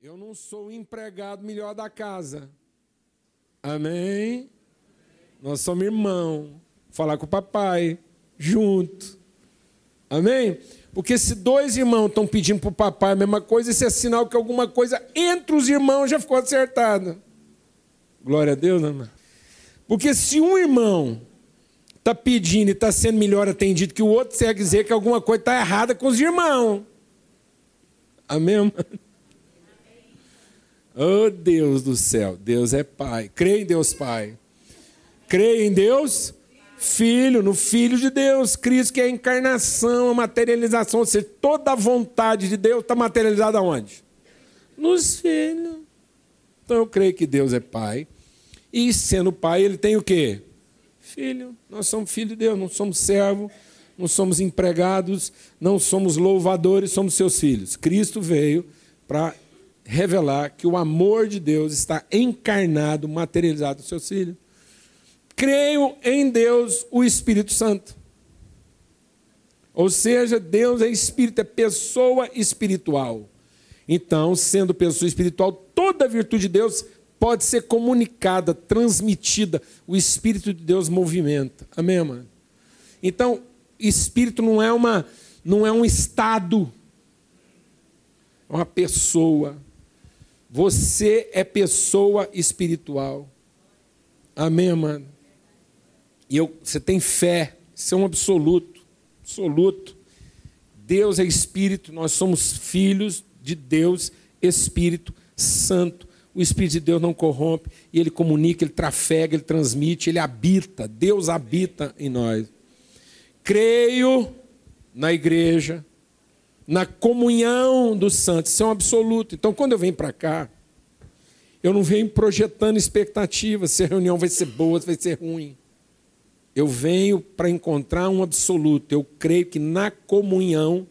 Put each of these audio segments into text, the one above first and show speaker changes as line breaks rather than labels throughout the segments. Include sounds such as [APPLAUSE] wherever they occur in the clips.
Eu não sou o empregado melhor da casa. Amém? Nós somos irmão. Falar com o papai, junto. Amém? Porque se dois irmãos estão pedindo para o papai a mesma coisa, isso é sinal que alguma coisa entre os irmãos já ficou acertada. Glória a Deus, amém? Porque se um irmão está pedindo e está sendo melhor atendido que o outro, quer dizer que alguma coisa está errada com os irmãos. Amém? Oh Deus do céu, Deus é Pai. Creia em Deus Pai. Creia em Deus Filho, no Filho de Deus, Cristo que é a encarnação, a materialização, ou seja, toda a vontade de Deus está materializada onde? Nos filhos. Então eu creio que Deus é Pai. E sendo Pai, ele tem o quê? Filho. Nós somos filhos de Deus, não somos servos, não somos empregados, não somos louvadores, somos seus filhos. Cristo veio para revelar que o amor de Deus está encarnado, materializado nos seus filhos. Creio em Deus, o Espírito Santo. Ou seja, Deus é espírito, é pessoa espiritual. Então, sendo pessoa espiritual, toda a virtude de Deus pode ser comunicada, transmitida. O Espírito de Deus movimenta. Amém, mano? Então, espírito não é uma não é um estado, é uma pessoa. Você é pessoa espiritual. Amém, mano? E eu, você tem fé, isso é um absoluto, absoluto. Deus é espírito, nós somos filhos de Deus, Espírito Santo. O Espírito de Deus não corrompe, e ele comunica, ele trafega, ele transmite, ele habita. Deus habita em nós. Creio na igreja, na comunhão dos santos, isso é um absoluto. Então, quando eu venho para cá, eu não venho projetando expectativas se a reunião vai ser boa, se vai ser ruim. Eu venho para encontrar um absoluto. Eu creio que na comunhão,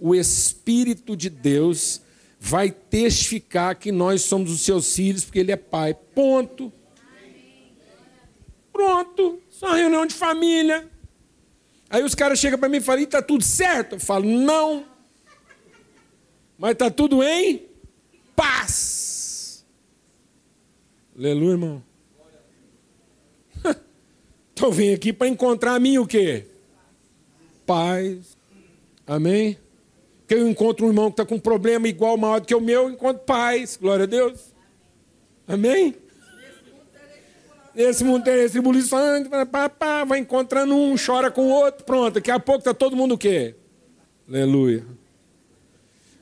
o Espírito de Deus vai testificar que nós somos os seus filhos, porque Ele é Pai. Ponto. Pronto. Só reunião de família. Aí os caras chegam para mim e falam: está tudo certo? Eu falo: não. Mas está tudo em paz. Aleluia, irmão. [LAUGHS] Então vim aqui para encontrar a mim o quê? Paz. Amém? Que eu encontro um irmão que está com um problema igual, maior do que o meu, eu encontro paz. Glória a Deus. Amém? Nesse mundo tem tribulação, vai encontrando um, chora com o outro, pronto. Daqui a pouco está todo mundo o quê? Aleluia.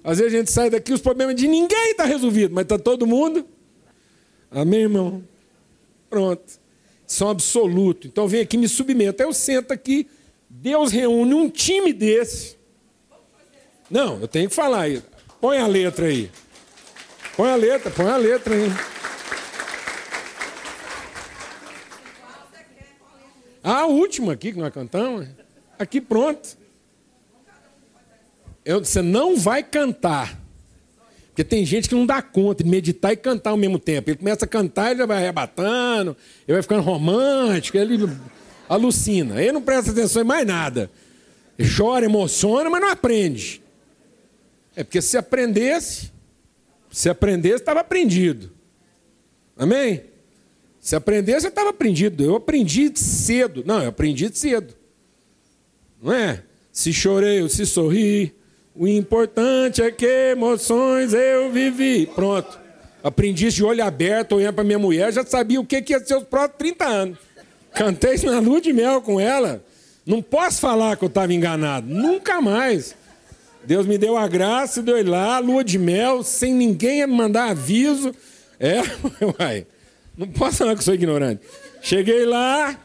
Às vezes a gente sai daqui, os problemas de ninguém está resolvido, mas está todo mundo. Amém, irmão? Pronto. São absoluto. Então vem aqui me submeta. Eu sento aqui, Deus reúne um time desse. Não, eu tenho que falar aí. Põe a letra aí. Põe a letra, põe a letra aí. A última aqui que nós cantamos. Aqui pronto. Eu, você não vai cantar. Porque tem gente que não dá conta de meditar e cantar ao mesmo tempo. Ele começa a cantar, ele vai arrebatando, ele vai ficando romântico, ele alucina. Ele não presta atenção em mais nada. Chora, emociona, mas não aprende. É porque se aprendesse, se aprendesse, estava aprendido. Amém? Se aprendesse, estava aprendido. Eu aprendi cedo. Não, eu aprendi cedo. Não é? Se chorei ou se sorri, o importante é que emoções eu vivi. Pronto. Aprendi de olho aberto, olhando para minha mulher, já sabia o que ia ser os próximos 30 anos. Cantei na lua de mel com ela. Não posso falar que eu estava enganado. Nunca mais. Deus me deu a graça, deu lá, lua de mel, sem ninguém me mandar aviso. É, [LAUGHS] uai. Não posso falar que sou ignorante. Cheguei lá,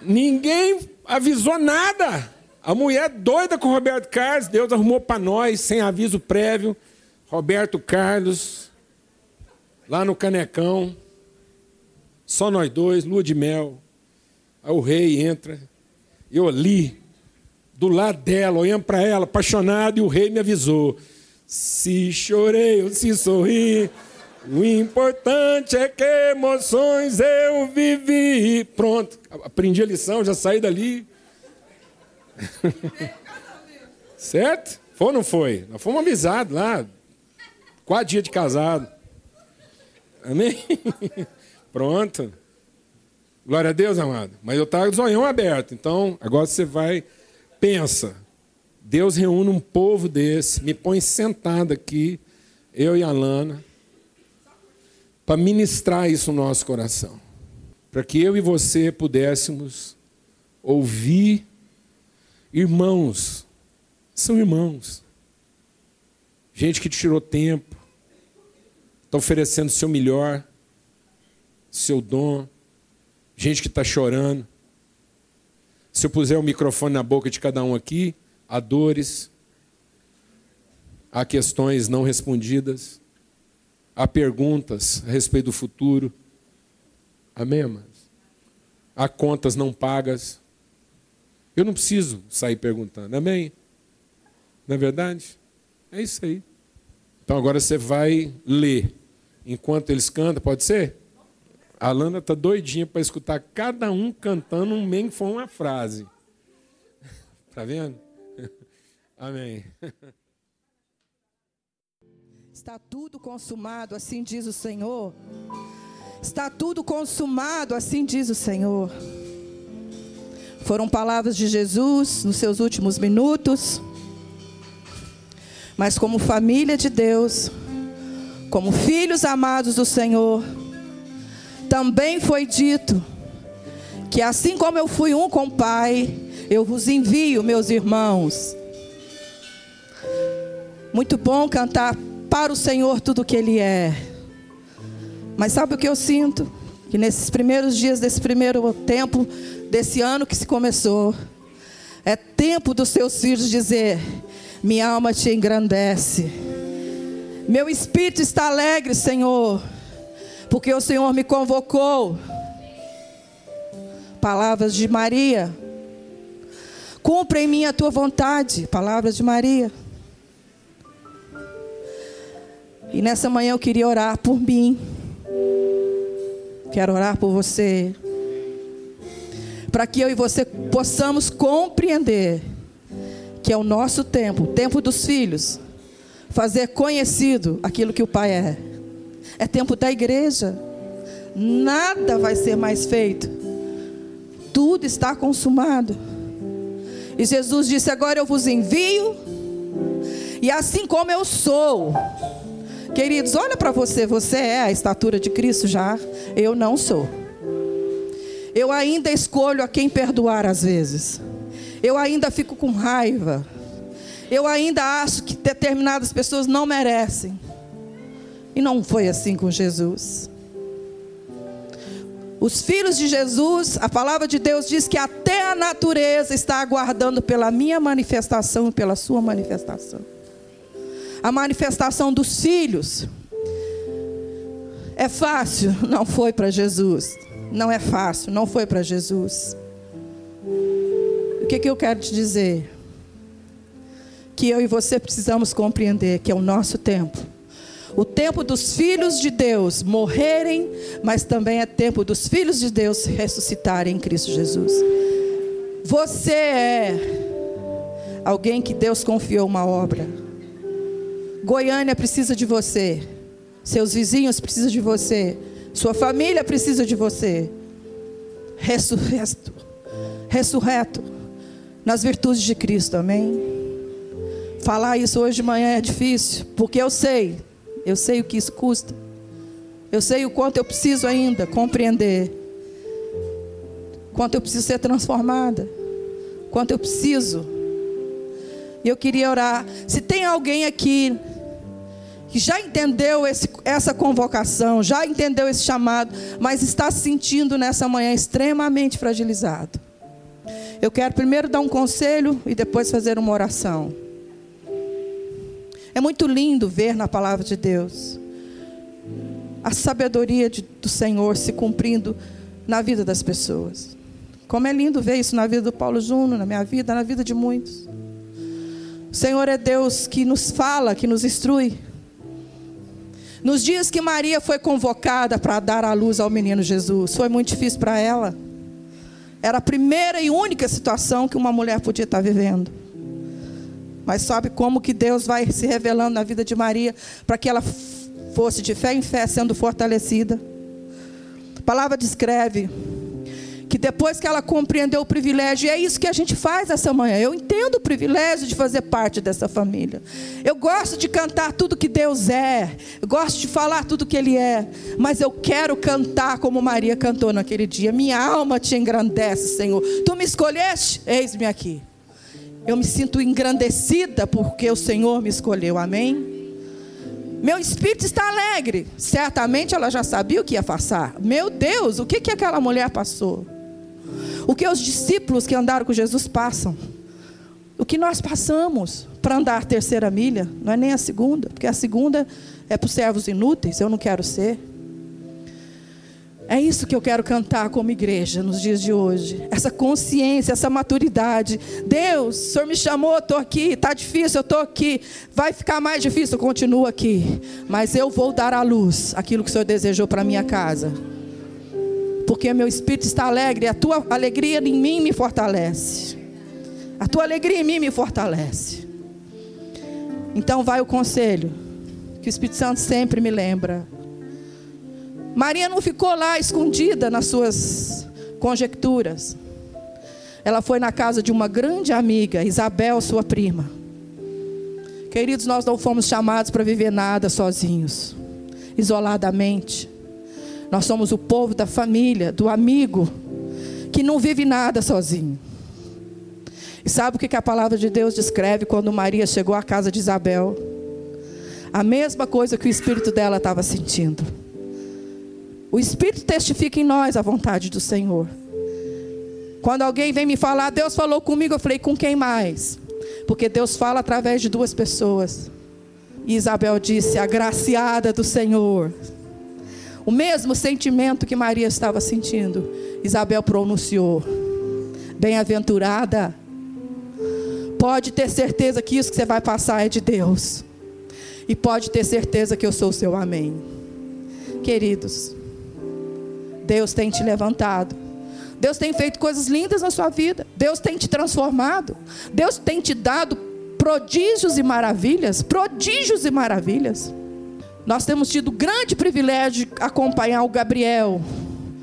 ninguém avisou nada. A mulher doida com o Roberto Carlos, Deus arrumou para nós, sem aviso prévio. Roberto Carlos, lá no Canecão, só nós dois, lua de mel. Aí o rei entra, eu ali, do lado dela, olhando para ela, apaixonado, e o rei me avisou: se chorei ou se sorri, o importante é que emoções eu vivi. Pronto, aprendi a lição, já saí dali. [LAUGHS] certo? Foi ou não foi? Nós fomos avisados lá. Quatro dias de casado. Amém? [LAUGHS] Pronto. Glória a Deus, amado. Mas eu estava o zoião aberto. Então, agora você vai, pensa. Deus reúne um povo desse, me põe sentado aqui, eu e a Lana, para ministrar isso no nosso coração. Para que eu e você pudéssemos ouvir irmãos. São irmãos. Gente que tirou tempo, está oferecendo seu melhor, seu dom. Gente que está chorando. Se eu puser o microfone na boca de cada um aqui, há dores, há questões não respondidas, há perguntas a respeito do futuro. Amém, amados? Há contas não pagas. Eu não preciso sair perguntando. Amém? Não é verdade? É isso aí. Então agora você vai ler enquanto eles cantam, pode ser? A Lana está doidinha para escutar cada um cantando um nem que for uma frase. Está [LAUGHS] vendo? [LAUGHS] Amém. [LAUGHS]
Está tudo consumado, assim diz o Senhor. Está tudo consumado, assim diz o Senhor. Foram palavras de Jesus nos seus últimos minutos. Mas como família de Deus, como filhos amados do Senhor, também foi dito que assim como eu fui um com o Pai, eu vos envio, meus irmãos. Muito bom cantar para o Senhor tudo o que Ele é. Mas sabe o que eu sinto? Que nesses primeiros dias desse primeiro tempo, desse ano que se começou, é tempo dos seus filhos dizer: Minha alma te engrandece. Meu espírito está alegre, Senhor porque o Senhor me convocou. Palavras de Maria. Cumpra em mim a tua vontade. Palavras de Maria. E nessa manhã eu queria orar por mim. Quero orar por você. Para que eu e você possamos compreender que é o nosso tempo, o tempo dos filhos, fazer conhecido aquilo que o Pai é é tempo da igreja. Nada vai ser mais feito. Tudo está consumado. E Jesus disse: Agora eu vos envio, e assim como eu sou. Queridos, olha para você, você é a estatura de Cristo já? Eu não sou. Eu ainda escolho a quem perdoar às vezes. Eu ainda fico com raiva. Eu ainda acho que determinadas pessoas não merecem. E não foi assim com Jesus. Os filhos de Jesus, a palavra de Deus diz que até a natureza está aguardando pela minha manifestação e pela sua manifestação. A manifestação dos filhos é fácil? Não foi para Jesus. Não é fácil, não foi para Jesus. O que, que eu quero te dizer? Que eu e você precisamos compreender que é o nosso tempo o tempo dos filhos de Deus morrerem, mas também é tempo dos filhos de Deus ressuscitarem em Cristo Jesus. Você é alguém que Deus confiou uma obra. Goiânia precisa de você. Seus vizinhos precisam de você. Sua família precisa de você. Ressurreto. Ressurreto. Nas virtudes de Cristo, amém? Falar isso hoje de manhã é difícil, porque eu sei eu sei o que isso custa. Eu sei o quanto eu preciso ainda compreender. Quanto eu preciso ser transformada. Quanto eu preciso. E eu queria orar. Se tem alguém aqui que já entendeu esse, essa convocação, já entendeu esse chamado, mas está se sentindo nessa manhã extremamente fragilizado. Eu quero primeiro dar um conselho e depois fazer uma oração. É muito lindo ver na palavra de Deus a sabedoria de, do Senhor se cumprindo na vida das pessoas. Como é lindo ver isso na vida do Paulo Júnior, na minha vida, na vida de muitos. O Senhor é Deus que nos fala, que nos instrui. Nos dias que Maria foi convocada para dar à luz ao menino Jesus, foi muito difícil para ela. Era a primeira e única situação que uma mulher podia estar vivendo. Mas sabe como que Deus vai se revelando na vida de Maria para que ela fosse de fé em fé sendo fortalecida? A palavra descreve que depois que ela compreendeu o privilégio, e é isso que a gente faz essa manhã. Eu entendo o privilégio de fazer parte dessa família. Eu gosto de cantar tudo que Deus é, eu gosto de falar tudo que Ele é, mas eu quero cantar como Maria cantou naquele dia. Minha alma te engrandece, Senhor. Tu me escolheste, eis-me aqui. Eu me sinto engrandecida porque o Senhor me escolheu, amém? Meu espírito está alegre. Certamente ela já sabia o que ia passar. Meu Deus, o que, que aquela mulher passou? O que os discípulos que andaram com Jesus passam? O que nós passamos para andar a terceira milha? Não é nem a segunda, porque a segunda é para os servos inúteis, eu não quero ser. É isso que eu quero cantar como igreja nos dias de hoje. Essa consciência, essa maturidade. Deus, o Senhor me chamou, estou aqui. Está difícil, eu estou aqui. Vai ficar mais difícil, eu continuo aqui. Mas eu vou dar à luz aquilo que o Senhor desejou para minha casa porque meu espírito está alegre, a tua alegria em mim me fortalece. A tua alegria em mim me fortalece. Então vai o conselho que o Espírito Santo sempre me lembra. Maria não ficou lá escondida nas suas conjecturas. Ela foi na casa de uma grande amiga, Isabel, sua prima. Queridos, nós não fomos chamados para viver nada sozinhos, isoladamente. Nós somos o povo da família, do amigo, que não vive nada sozinho. E sabe o que a palavra de Deus descreve quando Maria chegou à casa de Isabel? A mesma coisa que o espírito dela estava sentindo. O espírito testifica em nós a vontade do Senhor. Quando alguém vem me falar, Deus falou comigo, eu falei, com quem mais? Porque Deus fala através de duas pessoas. E Isabel disse: agraciada do Senhor o mesmo sentimento que Maria estava sentindo, Isabel pronunciou: Bem-aventurada. Pode ter certeza que isso que você vai passar é de Deus. E pode ter certeza que eu sou o seu amém. Queridos, Deus tem te levantado. Deus tem feito coisas lindas na sua vida. Deus tem te transformado. Deus tem te dado prodígios e maravilhas. Prodígios e maravilhas. Nós temos tido grande privilégio de acompanhar o Gabriel,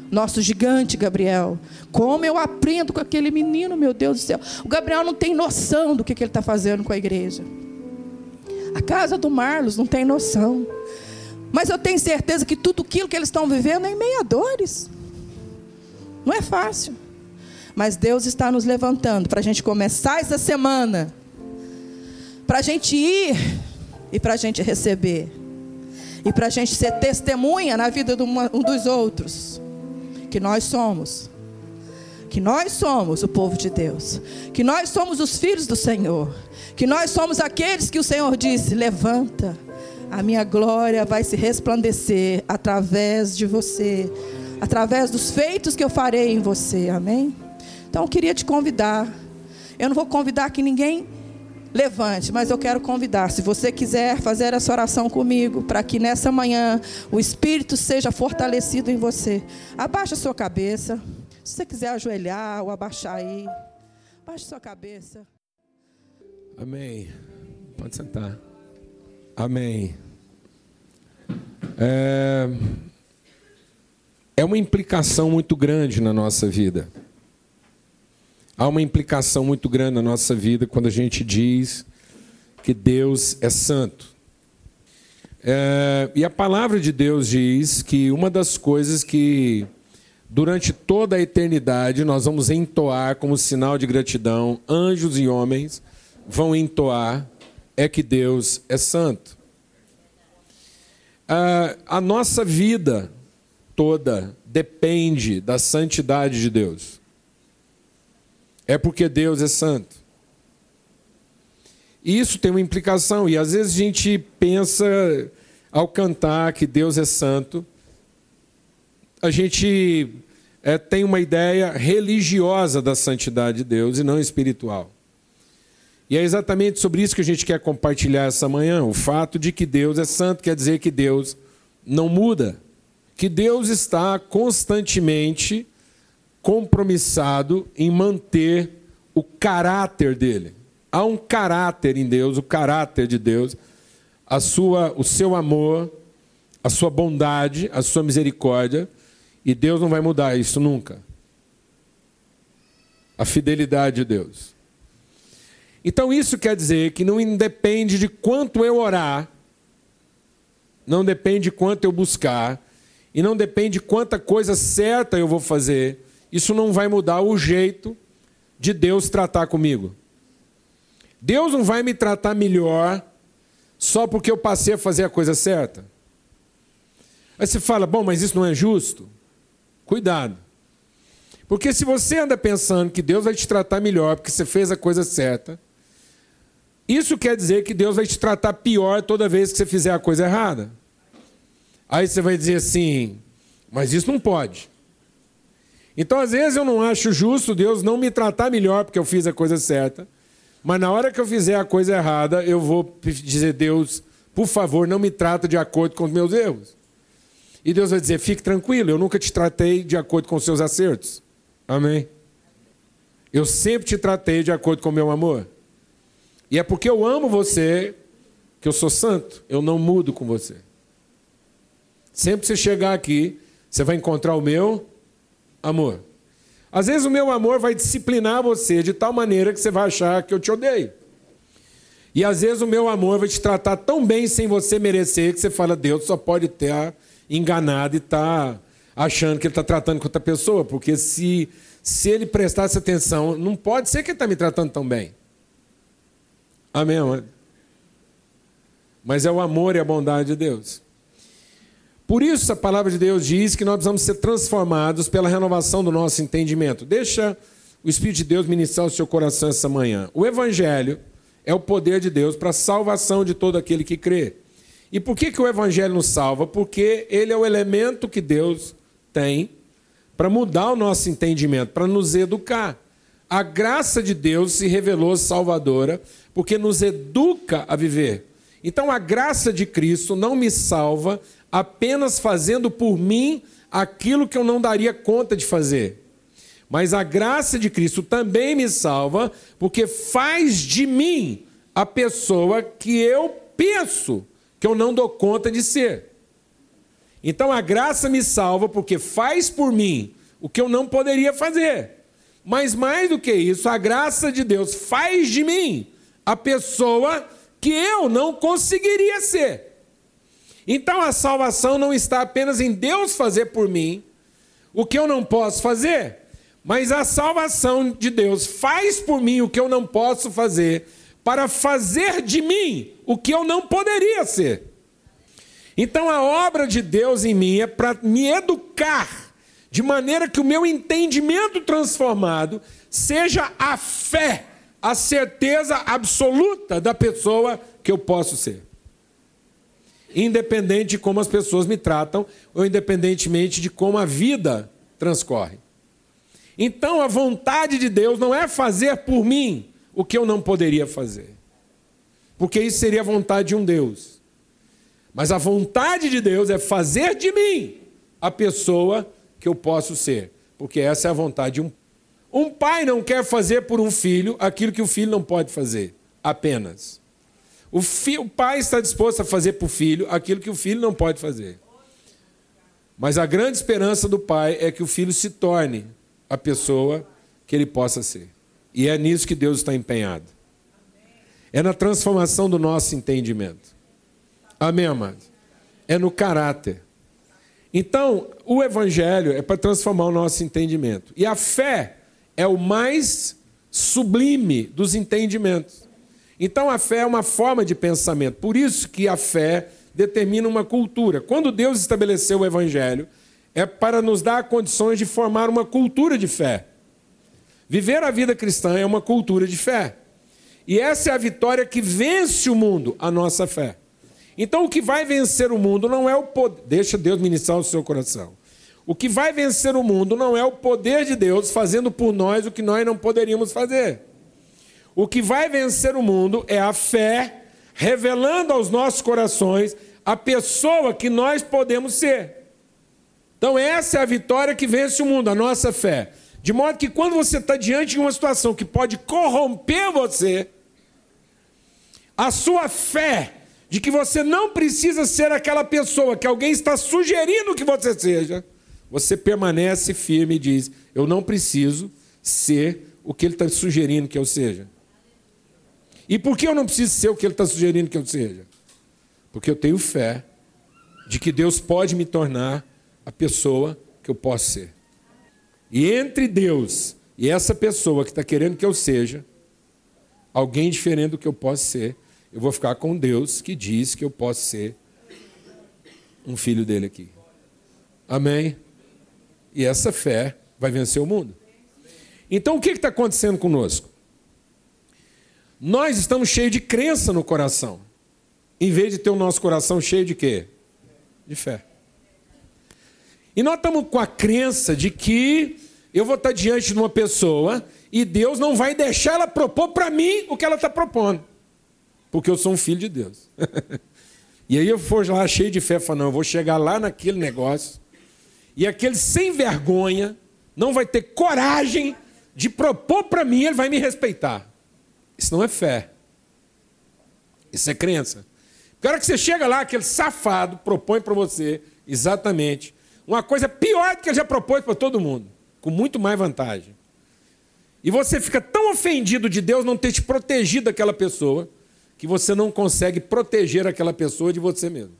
nosso gigante Gabriel. Como eu aprendo com aquele menino, meu Deus do céu. O Gabriel não tem noção do que, ele está fazendo com a igreja. A casa do Marlos não tem noção. Mas eu tenho certeza que tudo aquilo que eles estão vivendo é em meia dores. Não é fácil. Mas Deus está nos levantando para a gente começar essa semana. Para a gente ir e para a gente receber e para a gente ser testemunha na vida de um dos outros, que nós somos, que nós somos o povo de Deus, que nós somos os filhos do Senhor, que nós somos aqueles que o Senhor disse: levanta, a minha glória vai se resplandecer através de você, através dos feitos que eu farei em você, amém? Então eu queria te convidar, eu não vou convidar aqui ninguém levante, mas eu quero convidar, se você quiser fazer essa oração comigo, para que nessa manhã o Espírito seja fortalecido em você. Abaixa a sua cabeça. Se você quiser ajoelhar ou abaixar aí, abaixe sua cabeça.
Amém. Pode sentar. Amém. É, é uma implicação muito grande na nossa vida. Há uma implicação muito grande na nossa vida quando a gente diz que Deus é santo. É, e a palavra de Deus diz que uma das coisas que durante toda a eternidade nós vamos entoar como sinal de gratidão, anjos e homens vão entoar, é que Deus é santo. É, a nossa vida toda depende da santidade de Deus é porque Deus é santo. E isso tem uma implicação, e às vezes a gente pensa, ao cantar que Deus é santo, a gente é, tem uma ideia religiosa da santidade de Deus e não espiritual. E é exatamente sobre isso que a gente quer compartilhar essa manhã. O fato de que Deus é santo quer dizer que Deus não muda, que Deus está compromissado em manter o caráter dele, Há um caráter em Deus, o caráter de Deus, a sua, o seu amor, a sua bondade, a sua misericórdia, e Deus não vai mudar isso nunca. A fidelidade de Deus. Então isso quer dizer que não independe de quanto eu orar, não depende de quanto eu buscar, e não depende de quanta coisa certa eu vou fazer. Isso não vai mudar o jeito de Deus tratar comigo. Deus não vai me tratar melhor só porque eu passei a fazer a coisa certa. Aí você fala, bom, mas isso não é justo? Cuidado. Porque se você anda pensando que Deus vai te tratar melhor porque você fez a coisa certa, isso quer dizer que Deus vai te tratar pior toda vez que você fizer a coisa errada. Aí você vai dizer assim, mas isso não pode. Então, às vezes, eu não acho justo Deus não me tratar melhor porque eu fiz a coisa certa. Mas na hora que eu fizer a coisa errada, eu vou dizer, Deus, por favor, não me trata de acordo com os meus erros. E Deus vai dizer, fique tranquilo, eu nunca te tratei de acordo com os seus acertos. Amém? Eu sempre te tratei de acordo com o meu amor. E é porque eu amo você que eu sou santo. Eu não mudo com você. Sempre que você chegar aqui, você vai encontrar o meu amor. Às vezes o meu amor vai disciplinar você de tal maneira que você vai achar que eu te odeio. E às vezes o meu amor vai te tratar tão bem sem você merecer que você fala, Deus só pode ter enganado e estar tá achando que ele está tratando com outra pessoa. Porque se, se ele prestasse atenção, não pode ser que ele está me tratando tão bem. Amém? Mas é o amor e a bondade de Deus. Por isso a palavra de Deus diz que nós precisamos ser transformados pela renovação do nosso entendimento. Deixa o Espírito de Deus ministrar o seu coração essa manhã. O Evangelho é o poder de Deus para a salvação de todo aquele que crê. E por que, que o Evangelho nos salva? Porque ele é o elemento que Deus tem para mudar o nosso entendimento, para nos educar. A graça de Deus se revelou salvadora porque nos educa a viver. Então a graça de Cristo não me salva apenas fazendo por mim aquilo que eu não daria conta de fazer. Mas a graça de Cristo também me salva, porque faz de mim a pessoa que eu penso que eu não dou conta de ser. Então a graça me salva porque faz por mim o que eu não poderia fazer. Mas mais do que isso, a graça de Deus faz de mim a pessoa que eu não conseguiria ser. Então a salvação não está apenas em Deus fazer por mim o que eu não posso fazer, mas a salvação de Deus faz por mim o que eu não posso fazer, para fazer de mim o que eu não poderia ser. Então a obra de Deus em mim é para me educar, de maneira que o meu entendimento transformado seja a fé, a certeza absoluta da pessoa que eu posso ser independente de como as pessoas me tratam ou independentemente de como a vida transcorre. Então a vontade de Deus não é fazer por mim o que eu não poderia fazer, porque isso seria a vontade de um Deus. Mas a vontade de Deus é fazer de mim a pessoa que eu posso ser, porque essa é a vontade de um um pai não quer fazer por um filho aquilo que o filho não pode fazer, apenas. O, filho, o pai está disposto a fazer para o filho aquilo que o filho não pode fazer. Mas a grande esperança do pai é que o filho se torne a pessoa que ele possa ser. E é nisso que Deus está empenhado. É na transformação do nosso entendimento. Amém, amado? É no caráter. Então, o evangelho é para transformar o nosso entendimento. E a fé é o mais sublime dos entendimentos. Então a fé é uma forma de pensamento. Por isso que a fé determina uma cultura. Quando Deus estabeleceu o evangelho, é para nos dar condições de formar uma cultura de fé. Viver a vida cristã é uma cultura de fé. E essa é a vitória que vence o mundo, a nossa fé. Então o que vai vencer o mundo não é o poder. Deixa Deus ministrar o seu coração. O que vai vencer o mundo não é o poder de Deus fazendo por nós o que nós não poderíamos fazer. O que vai vencer o mundo é a fé, revelando aos nossos corações a pessoa que nós podemos ser. Então, essa é a vitória que vence o mundo, a nossa fé. De modo que quando você está diante de uma situação que pode corromper você, a sua fé de que você não precisa ser aquela pessoa que alguém está sugerindo que você seja, você permanece firme e diz: Eu não preciso ser o que ele está sugerindo que eu seja. E por que eu não preciso ser o que ele está sugerindo que eu seja? Porque eu tenho fé de que Deus pode me tornar a pessoa que eu posso ser. E entre Deus e essa pessoa que está querendo que eu seja, alguém diferente do que eu posso ser, eu vou ficar com Deus que diz que eu posso ser um filho dele aqui. Amém? E essa fé vai vencer o mundo. Então o que está acontecendo conosco? Nós estamos cheios de crença no coração, em vez de ter o nosso coração cheio de quê? De fé. E nós estamos com a crença de que eu vou estar diante de uma pessoa e Deus não vai deixar ela propor para mim o que ela está propondo, porque eu sou um filho de Deus. [LAUGHS] e aí eu for lá cheio de fé, falo, não, eu vou chegar lá naquele negócio e aquele sem vergonha não vai ter coragem de propor para mim, ele vai me respeitar. Isso não é fé. Isso é crença. Porque a hora que você chega lá, aquele safado propõe para você exatamente uma coisa pior do que ele já propôs para todo mundo, com muito mais vantagem. E você fica tão ofendido de Deus não ter te protegido daquela pessoa, que você não consegue proteger aquela pessoa de você mesmo.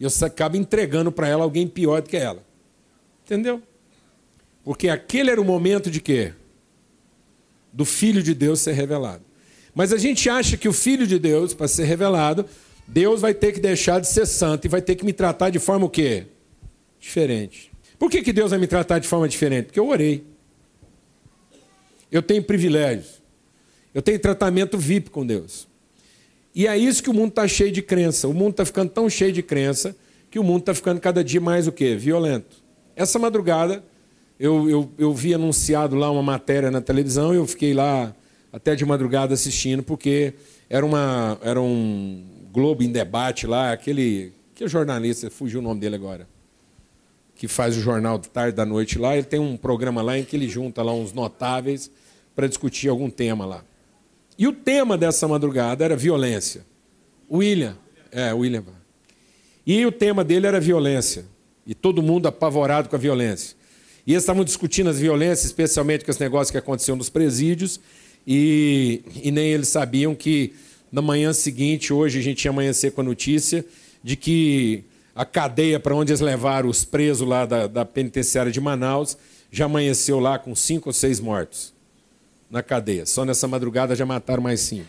E você acaba entregando para ela alguém pior do que ela. Entendeu? Porque aquele era o momento de quê? Do Filho de Deus ser revelado. Mas a gente acha que o Filho de Deus, para ser revelado, Deus vai ter que deixar de ser santo e vai ter que me tratar de forma o quê? diferente. Por que, que Deus vai me tratar de forma diferente? Porque eu orei. Eu tenho privilégios. Eu tenho tratamento VIP com Deus. E é isso que o mundo está cheio de crença. O mundo está ficando tão cheio de crença que o mundo está ficando cada dia mais o quê? Violento. Essa madrugada eu, eu, eu vi anunciado lá uma matéria na televisão e eu fiquei lá até de madrugada assistindo, porque era, uma, era um Globo em debate lá, aquele. Que jornalista, fugiu o nome dele agora que faz o jornal de tarde da noite lá, ele tem um programa lá em que ele junta lá uns notáveis para discutir algum tema lá. E o tema dessa madrugada era violência. William, é, William. E o tema dele era violência. E todo mundo apavorado com a violência. E eles estavam discutindo as violências, especialmente com esse negócio que aconteceu nos presídios, e, e nem eles sabiam que na manhã seguinte, hoje a gente ia amanhecer com a notícia de que a cadeia para onde eles levaram os presos lá da, da penitenciária de Manaus já amanheceu lá com cinco ou seis mortos na cadeia. Só nessa madrugada já mataram mais cinco.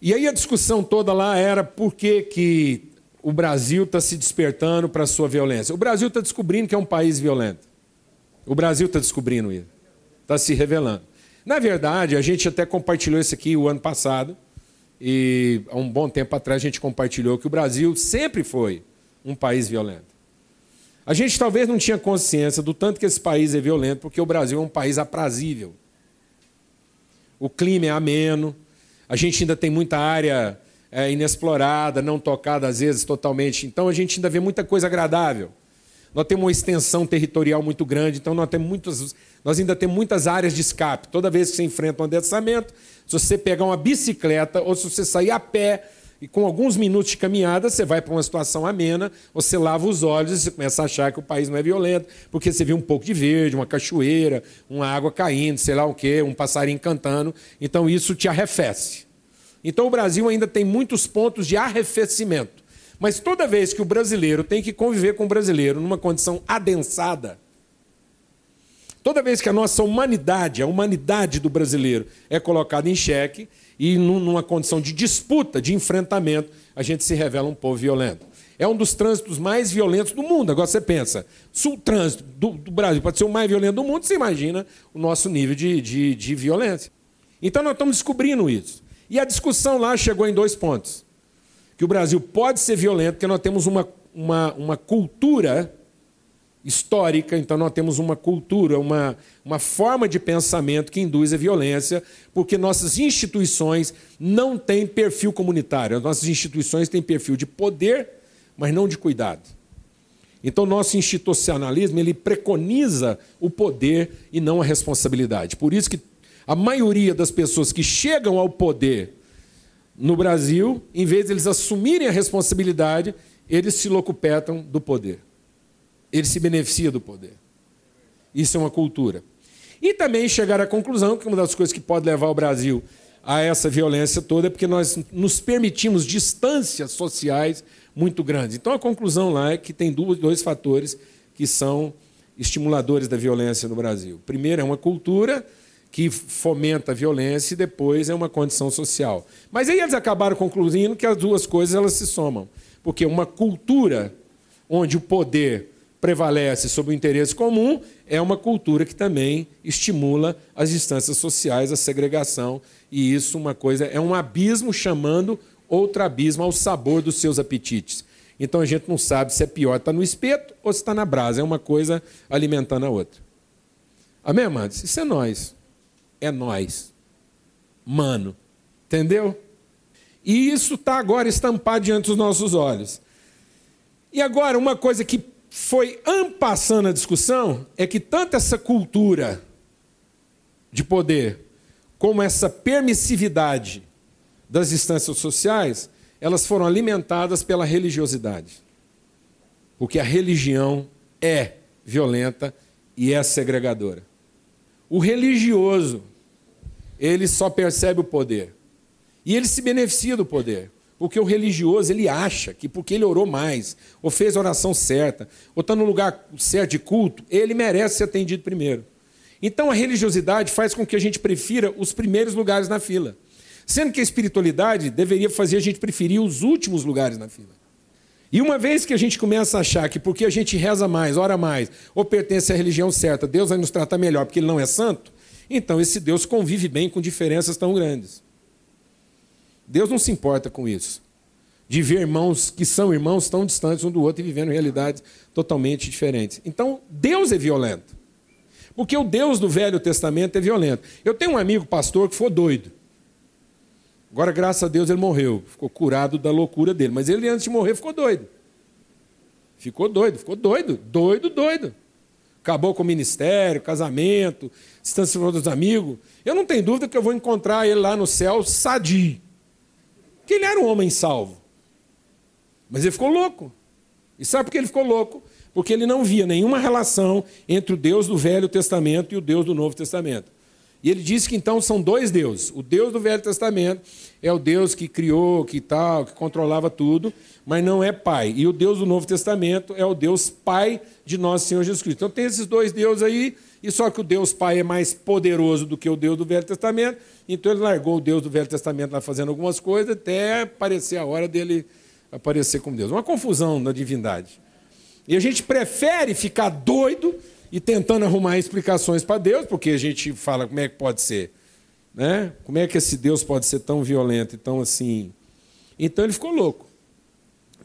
E aí a discussão toda lá era por que, que o Brasil está se despertando para a sua violência. O Brasil está descobrindo que é um país violento. O Brasil está descobrindo isso. Está se revelando. Na verdade, a gente até compartilhou isso aqui o ano passado. E há um bom tempo atrás a gente compartilhou que o Brasil sempre foi um país violento. A gente talvez não tinha consciência do tanto que esse país é violento, porque o Brasil é um país aprazível. O clima é ameno, a gente ainda tem muita área é, inexplorada, não tocada às vezes totalmente. Então a gente ainda vê muita coisa agradável. Nós temos uma extensão territorial muito grande, então nós, temos muitos, nós ainda temos muitas áreas de escape. Toda vez que você enfrenta um adensamento, se você pegar uma bicicleta ou se você sair a pé e com alguns minutos de caminhada, você vai para uma situação amena, você lava os olhos e você começa a achar que o país não é violento, porque você vê um pouco de verde, uma cachoeira, uma água caindo, sei lá o quê, um passarinho cantando. Então isso te arrefece. Então o Brasil ainda tem muitos pontos de arrefecimento. Mas toda vez que o brasileiro tem que conviver com o brasileiro numa condição adensada, toda vez que a nossa humanidade, a humanidade do brasileiro é colocada em xeque e numa condição de disputa, de enfrentamento, a gente se revela um povo violento. É um dos trânsitos mais violentos do mundo. Agora você pensa, se o trânsito do, do Brasil pode ser o mais violento do mundo, você imagina o nosso nível de, de, de violência. Então nós estamos descobrindo isso. E a discussão lá chegou em dois pontos que o Brasil pode ser violento, porque nós temos uma, uma, uma cultura histórica, então nós temos uma cultura, uma, uma forma de pensamento que induz a violência, porque nossas instituições não têm perfil comunitário. Nossas instituições têm perfil de poder, mas não de cuidado. Então, nosso institucionalismo ele preconiza o poder e não a responsabilidade. Por isso que a maioria das pessoas que chegam ao poder no Brasil, em vez de eles assumirem a responsabilidade, eles se locupetam do poder. Eles se beneficiam do poder. Isso é uma cultura. E também chegar à conclusão que uma das coisas que pode levar o Brasil a essa violência toda é porque nós nos permitimos distâncias sociais muito grandes. Então a conclusão lá é que tem dois fatores que são estimuladores da violência no Brasil. Primeiro é uma cultura que fomenta a violência e depois é uma condição social. Mas aí eles acabaram concluindo que as duas coisas elas se somam, porque uma cultura onde o poder prevalece sobre o interesse comum é uma cultura que também estimula as distâncias sociais, a segregação, e isso uma coisa é um abismo chamando outro abismo ao sabor dos seus apetites. Então a gente não sabe se é pior estar no espeto ou se está na brasa, é uma coisa alimentando a outra. Amém, amados? Isso é nós. É nós. Mano. Entendeu? E isso está agora estampado diante dos nossos olhos. E agora, uma coisa que foi ampassando a discussão é que tanto essa cultura de poder como essa permissividade das instâncias sociais, elas foram alimentadas pela religiosidade. Porque a religião é violenta e é segregadora. O religioso, ele só percebe o poder. E ele se beneficia do poder. Porque o religioso, ele acha que porque ele orou mais, ou fez a oração certa, ou está no lugar certo de culto, ele merece ser atendido primeiro. Então a religiosidade faz com que a gente prefira os primeiros lugares na fila. Sendo que a espiritualidade deveria fazer a gente preferir os últimos lugares na fila. E uma vez que a gente começa a achar que porque a gente reza mais, ora mais, ou pertence à religião certa, Deus vai nos tratar melhor porque ele não é santo, então esse Deus convive bem com diferenças tão grandes. Deus não se importa com isso. De ver irmãos que são irmãos tão distantes um do outro e vivendo realidades totalmente diferentes. Então, Deus é violento. Porque o Deus do Velho Testamento é violento. Eu tenho um amigo pastor que foi doido. Agora, graças a Deus, ele morreu. Ficou curado da loucura dele. Mas ele, antes de morrer, ficou doido. Ficou doido, ficou doido. Doido, doido. Acabou com o ministério, casamento, distanciamento dos amigos. Eu não tenho dúvida que eu vou encontrar ele lá no céu sadio. Porque ele era um homem salvo. Mas ele ficou louco. E sabe por que ele ficou louco? Porque ele não via nenhuma relação entre o Deus do Velho Testamento e o Deus do Novo Testamento. E ele disse que então são dois deuses. O Deus do Velho Testamento é o Deus que criou, que tal, que controlava tudo, mas não é pai. E o Deus do Novo Testamento é o Deus pai de nosso Senhor Jesus Cristo. Então tem esses dois deuses aí, e só que o Deus pai é mais poderoso do que o Deus do Velho Testamento, então ele largou o Deus do Velho Testamento lá fazendo algumas coisas até aparecer a hora dele aparecer como Deus. Uma confusão na divindade. E a gente prefere ficar doido e tentando arrumar explicações para Deus, porque a gente fala como é que pode ser. Né? Como é que esse Deus pode ser tão violento e tão assim? Então ele ficou louco.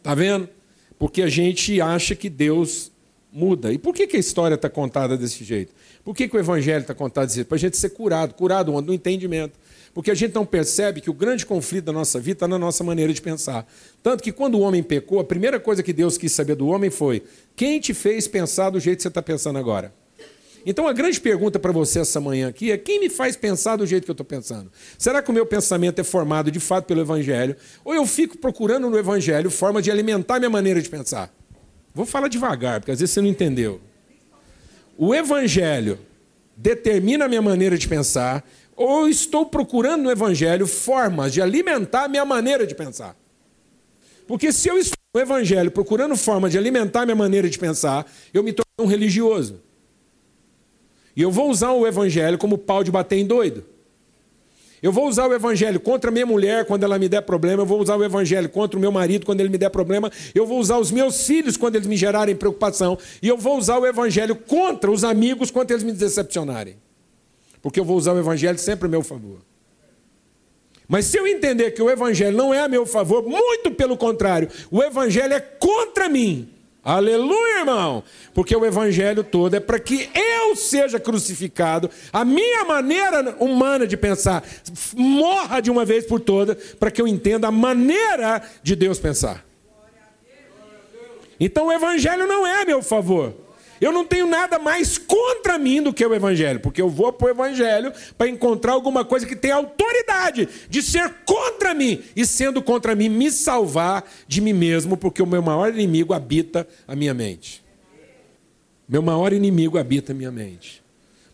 Tá vendo? Porque a gente acha que Deus muda. E por que, que a história está contada desse jeito? Por que, que o evangelho está contado desse jeito? Para a gente ser curado. Curado onde? No entendimento. Porque a gente não percebe que o grande conflito da nossa vida está na nossa maneira de pensar. Tanto que quando o homem pecou, a primeira coisa que Deus quis saber do homem foi: quem te fez pensar do jeito que você está pensando agora? Então a grande pergunta para você essa manhã aqui é: quem me faz pensar do jeito que eu estou pensando? Será que o meu pensamento é formado de fato pelo Evangelho? Ou eu fico procurando no Evangelho forma de alimentar minha maneira de pensar? Vou falar devagar, porque às vezes você não entendeu. O Evangelho determina a minha maneira de pensar, ou estou procurando no Evangelho formas de alimentar a minha maneira de pensar? Porque se eu estou no Evangelho procurando formas de alimentar minha maneira de pensar, eu me torno um religioso. E eu vou usar o Evangelho como pau de bater em doido. Eu vou usar o evangelho contra minha mulher quando ela me der problema, eu vou usar o evangelho contra o meu marido quando ele me der problema, eu vou usar os meus filhos quando eles me gerarem preocupação, e eu vou usar o evangelho contra os amigos quando eles me decepcionarem. Porque eu vou usar o evangelho sempre a meu favor. Mas se eu entender que o evangelho não é a meu favor, muito pelo contrário, o evangelho é contra mim, Aleluia, irmão! Porque o evangelho todo é para que eu seja crucificado, a minha maneira humana de pensar morra de uma vez por todas, para que eu entenda a maneira de Deus pensar. Então o evangelho não é a meu favor. Eu não tenho nada mais contra mim do que o Evangelho, porque eu vou para o Evangelho para encontrar alguma coisa que tem autoridade de ser contra mim e, sendo contra mim, me salvar de mim mesmo, porque o meu maior inimigo habita a minha mente. Meu maior inimigo habita a minha mente.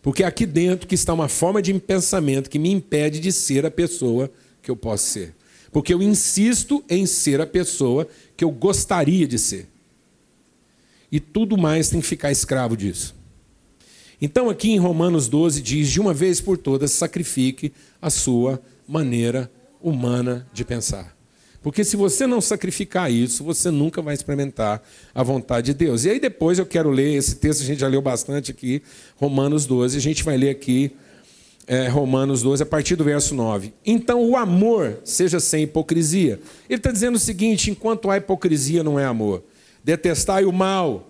Porque é aqui dentro que está uma forma de pensamento que me impede de ser a pessoa que eu posso ser. Porque eu insisto em ser a pessoa que eu gostaria de ser. E tudo mais tem que ficar escravo disso. Então, aqui em Romanos 12 diz: de uma vez por todas, sacrifique a sua maneira humana de pensar. Porque se você não sacrificar isso, você nunca vai experimentar a vontade de Deus. E aí depois eu quero ler esse texto, a gente já leu bastante aqui, Romanos 12, a gente vai ler aqui é, Romanos 12, a partir do verso 9. Então o amor seja sem hipocrisia. Ele está dizendo o seguinte: enquanto há hipocrisia, não é amor. Detestai o mal,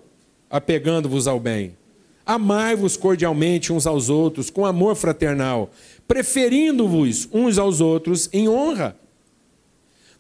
apegando-vos ao bem. Amai-vos cordialmente uns aos outros, com amor fraternal, preferindo-vos uns aos outros em honra.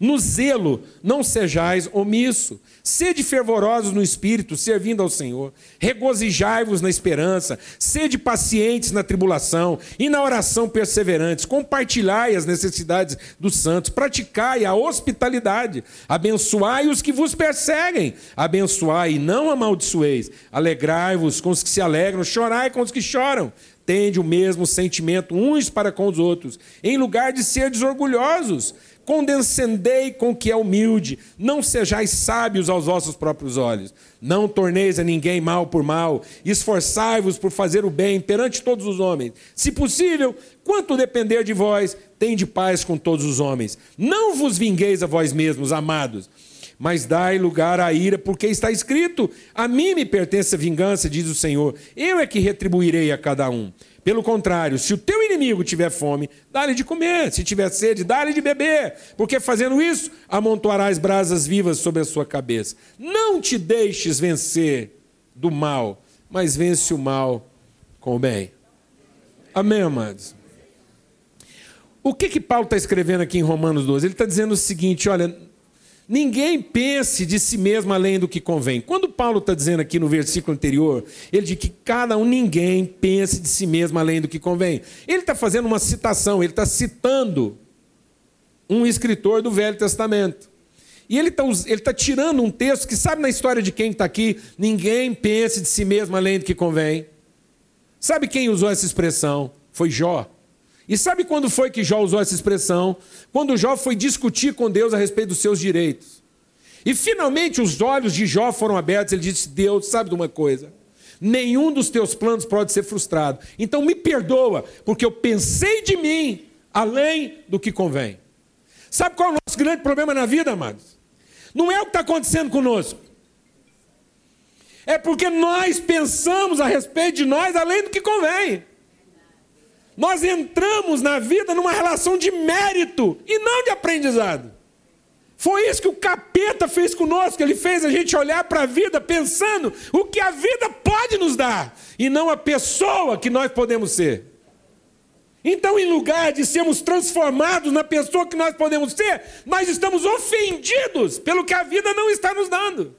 No zelo, não sejais omisso. Sede fervorosos no espírito, servindo ao Senhor. Regozijai-vos na esperança. Sede pacientes na tribulação e na oração perseverantes. Compartilhai as necessidades dos santos. Praticai a hospitalidade. Abençoai os que vos perseguem. Abençoai e não amaldiçoeis. Alegrai-vos com os que se alegram. Chorai com os que choram tende o mesmo sentimento uns para com os outros, em lugar de ser desorgulhosos condescendei com o que é humilde, não sejais sábios aos vossos próprios olhos, não torneis a ninguém mal por mal, esforçai-vos por fazer o bem perante todos os homens. Se possível, quanto depender de vós, tende paz com todos os homens. Não vos vingueis a vós mesmos, amados, mas dai lugar à ira, porque está escrito: A mim me pertence a vingança, diz o Senhor, eu é que retribuirei a cada um. Pelo contrário, se o teu inimigo tiver fome, dá-lhe de comer, se tiver sede, dá-lhe de beber, porque fazendo isso, amontoarás brasas vivas sobre a sua cabeça. Não te deixes vencer do mal, mas vence o mal com o bem. Amém, amados? O que que Paulo está escrevendo aqui em Romanos 12? Ele está dizendo o seguinte: olha, Ninguém pense de si mesmo além do que convém. Quando Paulo está dizendo aqui no versículo anterior, ele diz que cada um, ninguém pense de si mesmo além do que convém. Ele está fazendo uma citação, ele está citando um escritor do Velho Testamento. E ele está tá tirando um texto que, sabe na história de quem está aqui, ninguém pense de si mesmo além do que convém. Sabe quem usou essa expressão? Foi Jó. E sabe quando foi que Jó usou essa expressão? Quando Jó foi discutir com Deus a respeito dos seus direitos. E finalmente os olhos de Jó foram abertos. Ele disse: Deus, sabe de uma coisa? Nenhum dos teus planos pode ser frustrado. Então me perdoa, porque eu pensei de mim além do que convém. Sabe qual é o nosso grande problema na vida, amados? Não é o que está acontecendo conosco. É porque nós pensamos a respeito de nós além do que convém. Nós entramos na vida numa relação de mérito e não de aprendizado. Foi isso que o capeta fez conosco, ele fez a gente olhar para a vida pensando o que a vida pode nos dar e não a pessoa que nós podemos ser. Então, em lugar de sermos transformados na pessoa que nós podemos ser, nós estamos ofendidos pelo que a vida não está nos dando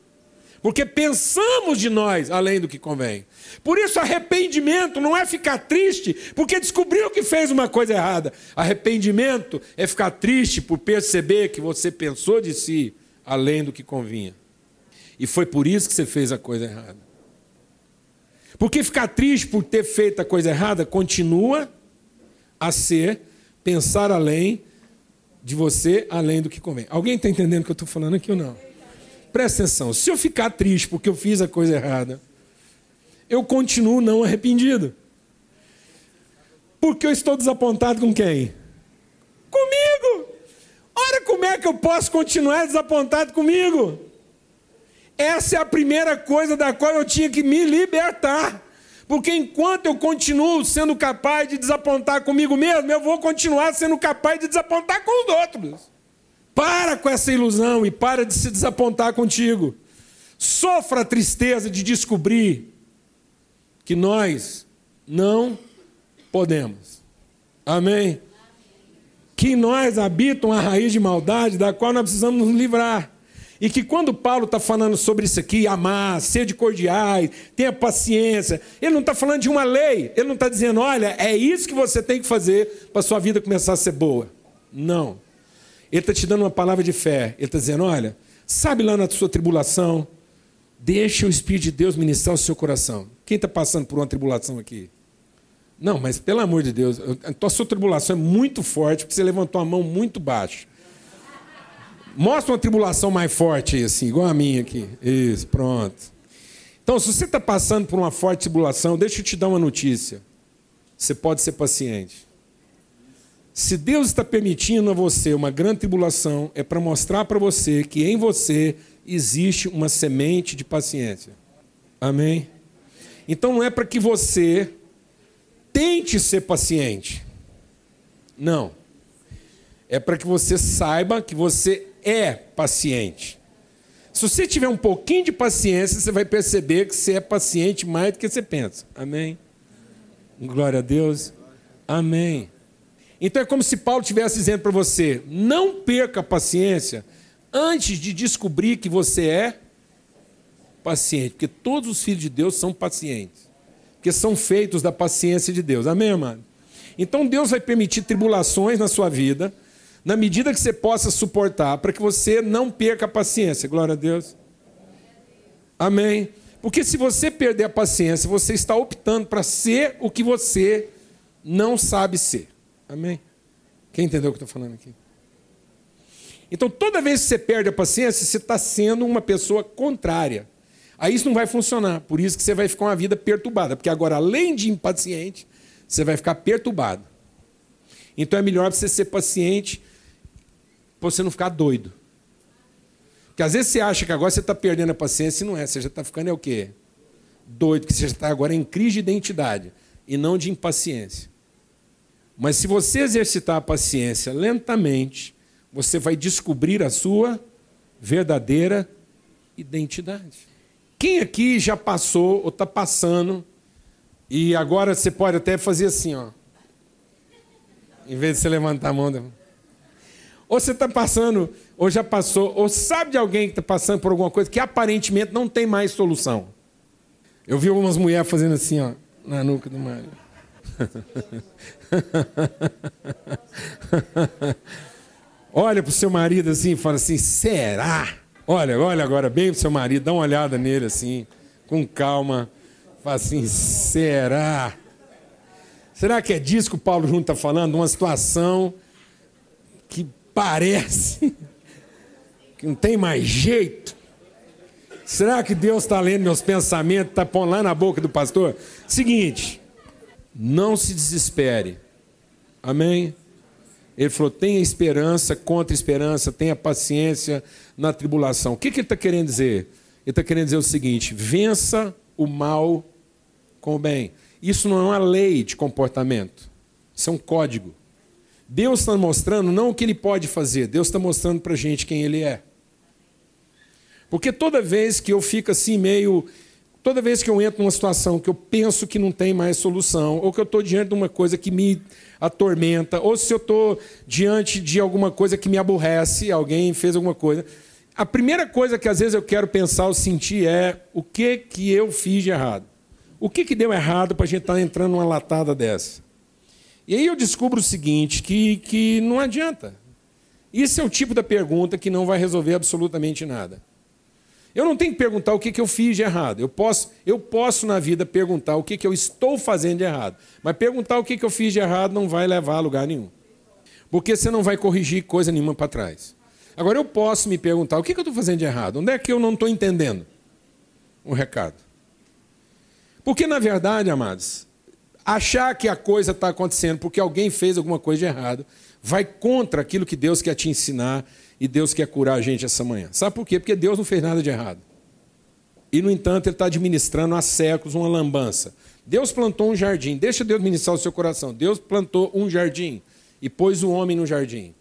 porque pensamos de nós além do que convém. Por isso, arrependimento não é ficar triste porque descobriu que fez uma coisa errada. Arrependimento é ficar triste por perceber que você pensou de si além do que convinha. E foi por isso que você fez a coisa errada. Porque ficar triste por ter feito a coisa errada continua a ser pensar além de você, além do que convém. Alguém está entendendo o que eu estou falando aqui ou não? Presta atenção, se eu ficar triste porque eu fiz a coisa errada, eu continuo não arrependido. Porque eu estou desapontado com quem? Comigo! Olha como é que eu posso continuar desapontado comigo. Essa é a primeira coisa da qual eu tinha que me libertar. Porque enquanto eu continuo sendo capaz de desapontar comigo mesmo, eu vou continuar sendo capaz de desapontar com os outros. Para com essa ilusão e para de se desapontar contigo. Sofra a tristeza de descobrir que nós não podemos. Amém? Que nós habitam a raiz de maldade da qual nós precisamos nos livrar. E que quando Paulo está falando sobre isso aqui, amar, ser de cordiais, tenha paciência, ele não está falando de uma lei, ele não está dizendo, olha, é isso que você tem que fazer para sua vida começar a ser boa. Não. Ele está te dando uma palavra de fé. Ele está dizendo, olha, sabe lá na sua tribulação, deixa o Espírito de Deus ministrar o seu coração. Quem está passando por uma tribulação aqui? Não, mas pelo amor de Deus, a sua tribulação é muito forte, porque você levantou a mão muito baixo. Mostra uma tribulação mais forte, assim, igual a minha aqui. Isso, pronto. Então, se você está passando por uma forte tribulação, deixa eu te dar uma notícia. Você pode ser paciente. Se Deus está permitindo a você uma grande tribulação, é para mostrar para você que em você existe uma semente de paciência. Amém? Então não é para que você tente ser paciente. Não. É para que você saiba que você é paciente. Se você tiver um pouquinho de paciência, você vai perceber que você é paciente mais do que você pensa. Amém? Glória a Deus. Amém. Então é como se Paulo estivesse dizendo para você: não perca a paciência antes de descobrir que você é paciente, porque todos os filhos de Deus são pacientes, porque são feitos da paciência de Deus. Amém, amado? Então Deus vai permitir tribulações na sua vida na medida que você possa suportar, para que você não perca a paciência. Glória a Deus. Amém. Porque se você perder a paciência, você está optando para ser o que você não sabe ser. Amém? Quem entendeu o que eu estou falando aqui? Então, toda vez que você perde a paciência, você está sendo uma pessoa contrária. Aí isso não vai funcionar. Por isso que você vai ficar uma vida perturbada. Porque agora, além de impaciente, você vai ficar perturbado. Então é melhor você ser paciente para você não ficar doido. Porque às vezes você acha que agora você está perdendo a paciência e não é. Você já está ficando é o quê? Doido, que você já está agora em crise de identidade e não de impaciência. Mas se você exercitar a paciência lentamente, você vai descobrir a sua verdadeira identidade. Quem aqui já passou ou está passando, e agora você pode até fazer assim, ó. Em vez de você levantar a mão. Ou você está passando, ou já passou, ou sabe de alguém que está passando por alguma coisa que aparentemente não tem mais solução. Eu vi algumas mulheres fazendo assim, ó, na nuca do marido. [LAUGHS] olha para o seu marido assim e fala assim: será? Olha, olha agora bem para o seu marido, dá uma olhada nele assim, com calma. Fala assim: será? Será que é disso que o Paulo Junto está falando? Uma situação que parece [LAUGHS] que não tem mais jeito. Será que Deus está lendo meus pensamentos, está pondo lá na boca do pastor? Seguinte, não se desespere. Amém? Ele falou: tenha esperança contra esperança, tenha paciência na tribulação. O que, que ele está querendo dizer? Ele está querendo dizer o seguinte: vença o mal com o bem. Isso não é uma lei de comportamento, isso é um código. Deus está mostrando não o que ele pode fazer, Deus está mostrando para a gente quem ele é. Porque toda vez que eu fico assim meio. Toda vez que eu entro numa situação que eu penso que não tem mais solução, ou que eu estou diante de uma coisa que me atormenta, ou se eu estou diante de alguma coisa que me aborrece, alguém fez alguma coisa, a primeira coisa que às vezes eu quero pensar ou sentir é o que, que eu fiz de errado. O que, que deu errado para a gente estar tá entrando numa latada dessa? E aí eu descubro o seguinte, que, que não adianta. Isso é o tipo da pergunta que não vai resolver absolutamente nada. Eu não tenho que perguntar o que, que eu fiz de errado. Eu posso, eu posso na vida perguntar o que, que eu estou fazendo de errado. Mas perguntar o que, que eu fiz de errado não vai levar a lugar nenhum. Porque você não vai corrigir coisa nenhuma para trás. Agora eu posso me perguntar o que, que eu estou fazendo de errado. Onde é que eu não estou entendendo? Um recado. Porque, na verdade, amados, achar que a coisa está acontecendo porque alguém fez alguma coisa de errado, vai contra aquilo que Deus quer te ensinar e Deus quer curar a gente essa manhã. Sabe por quê? Porque Deus não fez nada de errado. E, no entanto, Ele está administrando há séculos uma lambança. Deus plantou um jardim, deixa Deus ministrar o seu coração. Deus plantou um jardim e pôs o homem no jardim.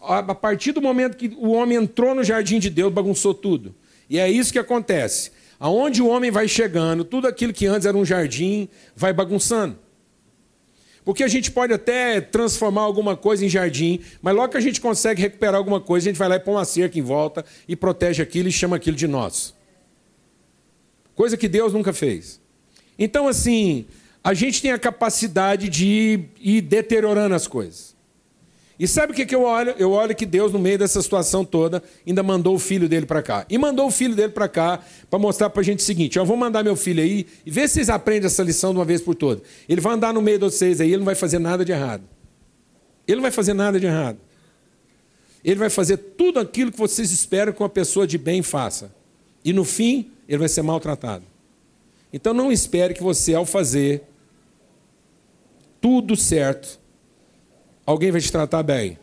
A partir do momento que o homem entrou no jardim de Deus, bagunçou tudo. E é isso que acontece. Aonde o homem vai chegando, tudo aquilo que antes era um jardim vai bagunçando. Porque a gente pode até transformar alguma coisa em jardim, mas logo que a gente consegue recuperar alguma coisa, a gente vai lá e põe uma cerca em volta e protege aquilo e chama aquilo de nosso. Coisa que Deus nunca fez. Então, assim, a gente tem a capacidade de ir deteriorando as coisas. E sabe o que, que eu olho? Eu olho que Deus, no meio dessa situação toda, ainda mandou o filho dele para cá. E mandou o filho dele para cá para mostrar para a gente o seguinte: eu vou mandar meu filho aí e ver se vocês aprendem essa lição de uma vez por todas. Ele vai andar no meio de vocês aí, ele não vai fazer nada de errado. Ele não vai fazer nada de errado. Ele vai fazer tudo aquilo que vocês esperam que uma pessoa de bem faça. E no fim, ele vai ser maltratado. Então não espere que você, ao fazer tudo certo, alguém vai te tratar bem.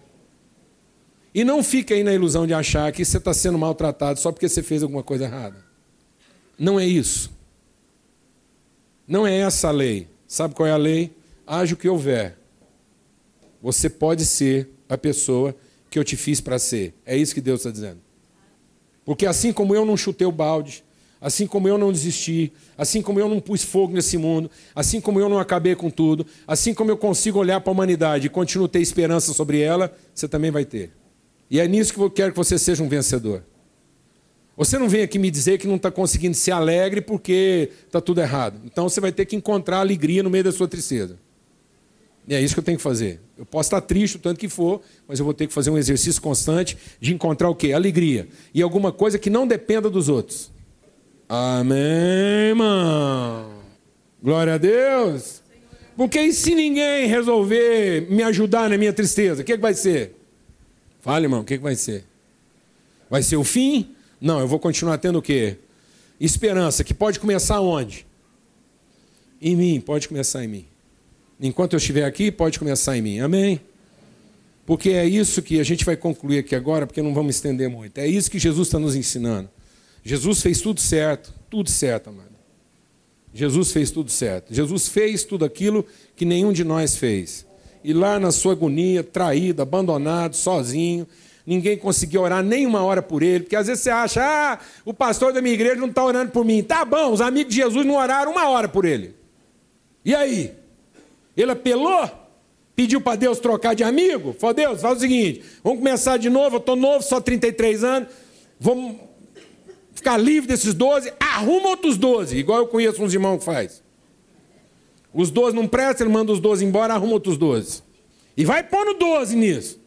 E não fique aí na ilusão de achar que você está sendo maltratado só porque você fez alguma coisa errada. Não é isso. Não é essa a lei. Sabe qual é a lei? Haja o que houver. Você pode ser a pessoa que eu te fiz para ser. É isso que Deus está dizendo. Porque assim como eu não chutei o balde, Assim como eu não desisti, assim como eu não pus fogo nesse mundo, assim como eu não acabei com tudo, assim como eu consigo olhar para a humanidade e continuo a ter esperança sobre ela, você também vai ter. E é nisso que eu quero que você seja um vencedor. Você não vem aqui me dizer que não está conseguindo ser alegre porque está tudo errado. Então você vai ter que encontrar alegria no meio da sua tristeza. E é isso que eu tenho que fazer. Eu posso estar triste o tanto que for, mas eu vou ter que fazer um exercício constante de encontrar o quê? Alegria. E alguma coisa que não dependa dos outros. Amém, irmão. Glória a Deus. Porque e se ninguém resolver me ajudar na minha tristeza, o que, é que vai ser? Fale, irmão, o que, é que vai ser? Vai ser o fim? Não, eu vou continuar tendo o quê? Esperança, que pode começar onde? Em mim, pode começar em mim. Enquanto eu estiver aqui, pode começar em mim. Amém? Porque é isso que a gente vai concluir aqui agora, porque não vamos estender muito. É isso que Jesus está nos ensinando. Jesus fez tudo certo, tudo certo, amado. Jesus fez tudo certo. Jesus fez tudo aquilo que nenhum de nós fez. E lá na sua agonia, traído, abandonado, sozinho, ninguém conseguiu orar nem uma hora por ele, porque às vezes você acha, ah, o pastor da minha igreja não está orando por mim. Tá bom, os amigos de Jesus não oraram uma hora por ele. E aí? Ele apelou? Pediu para Deus trocar de amigo? Falou, Deus, faz o seguinte, vamos começar de novo, eu estou novo, só 33 anos, vamos ficar livre desses 12, arruma outros 12, igual eu conheço uns irmãos que faz. Os 12 não prestam, ele manda os 12 embora, arruma outros 12. E vai pondo 12 nisso.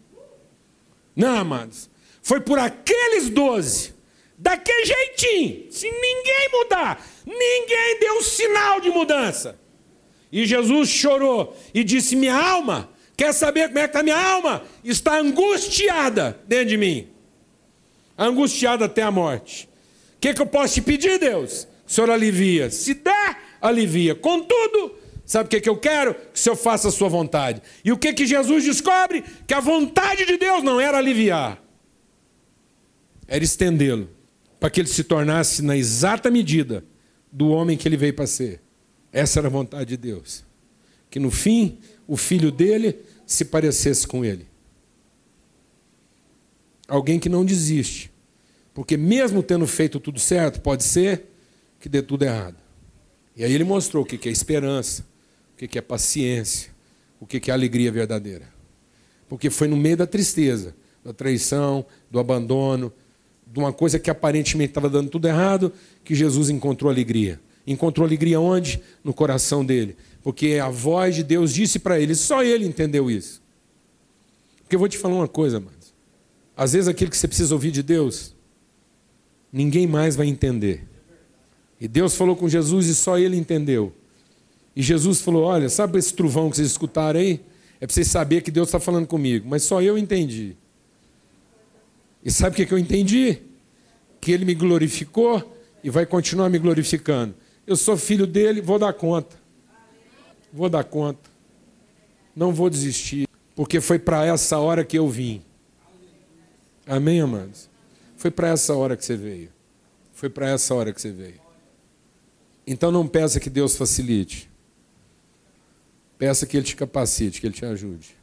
Não, amados. Foi por aqueles 12, daquele jeitinho, se ninguém mudar, ninguém deu sinal de mudança. E Jesus chorou e disse: Minha alma, quer saber como é que está minha alma? Está angustiada dentro de mim angustiada até a morte que, que eu posso te pedir, Deus? O Senhor alivia. Se der, alivia. Contudo, sabe o que, que eu quero? Que o Senhor faça a sua vontade. E o que, que Jesus descobre? Que a vontade de Deus não era aliviar, era estendê-lo, para que ele se tornasse na exata medida do homem que ele veio para ser. Essa era a vontade de Deus. Que no fim, o filho dele se parecesse com ele. Alguém que não desiste, porque mesmo tendo feito tudo certo, pode ser que dê tudo errado. E aí ele mostrou o que é esperança, o que é paciência, o que é alegria verdadeira. Porque foi no meio da tristeza, da traição, do abandono, de uma coisa que aparentemente estava dando tudo errado, que Jesus encontrou alegria. Encontrou alegria onde? No coração dele. Porque a voz de Deus disse para ele, só ele entendeu isso. Porque eu vou te falar uma coisa, mas às vezes aquilo que você precisa ouvir de Deus ninguém mais vai entender. E Deus falou com Jesus e só ele entendeu. E Jesus falou: Olha, sabe esse trovão que vocês escutaram aí? É para vocês saberem que Deus está falando comigo, mas só eu entendi. E sabe o que eu entendi? Que ele me glorificou e vai continuar me glorificando. Eu sou filho dele, vou dar conta. Vou dar conta. Não vou desistir, porque foi para essa hora que eu vim. Amém, amados? Foi para essa hora que você veio. Foi para essa hora que você veio. Então não peça que Deus facilite. Peça que Ele te capacite, que Ele te ajude.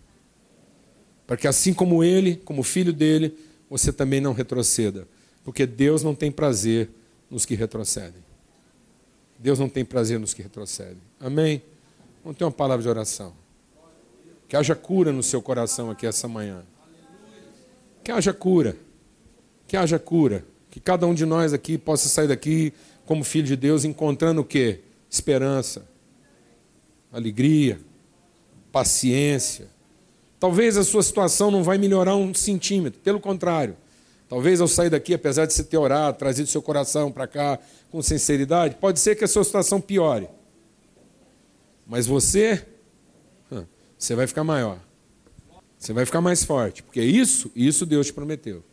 Para que assim como Ele, como filho dele, você também não retroceda. Porque Deus não tem prazer nos que retrocedem. Deus não tem prazer nos que retrocedem. Amém? Vamos ter uma palavra de oração. Que haja cura no seu coração aqui essa manhã. Que haja cura. Que haja cura. Que cada um de nós aqui possa sair daqui como filho de Deus encontrando o quê? Esperança, alegria, paciência. Talvez a sua situação não vai melhorar um centímetro, pelo contrário. Talvez ao sair daqui, apesar de você ter orado, trazido seu coração para cá com sinceridade, pode ser que a sua situação piore. Mas você, você vai ficar maior. Você vai ficar mais forte, porque isso, isso Deus te prometeu.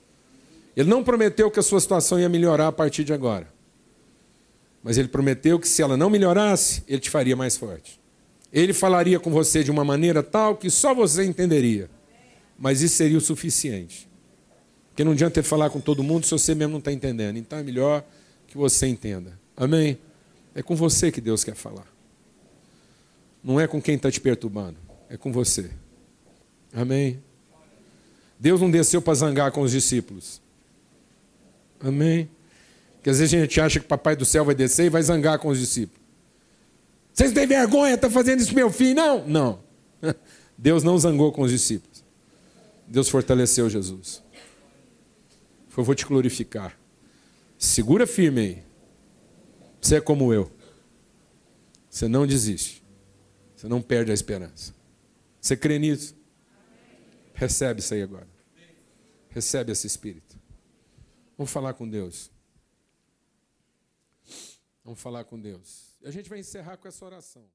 Ele não prometeu que a sua situação ia melhorar a partir de agora. Mas ele prometeu que se ela não melhorasse, ele te faria mais forte. Ele falaria com você de uma maneira tal que só você entenderia. Mas isso seria o suficiente. Porque não adianta ele falar com todo mundo se você mesmo não está entendendo. Então é melhor que você entenda. Amém? É com você que Deus quer falar. Não é com quem está te perturbando. É com você. Amém? Deus não desceu para zangar com os discípulos. Amém? Porque às vezes a gente acha que o papai do céu vai descer e vai zangar com os discípulos. Vocês têm vergonha? Está fazendo isso meu filho? Não, não. [LAUGHS] Deus não zangou com os discípulos. Deus fortaleceu Jesus. Foi, vou te glorificar. Segura firme aí. Você é como eu. Você não desiste. Você não perde a esperança. Você crê nisso? Recebe isso aí agora. Recebe esse espírito. Vamos falar com Deus. Vamos falar com Deus. E a gente vai encerrar com essa oração.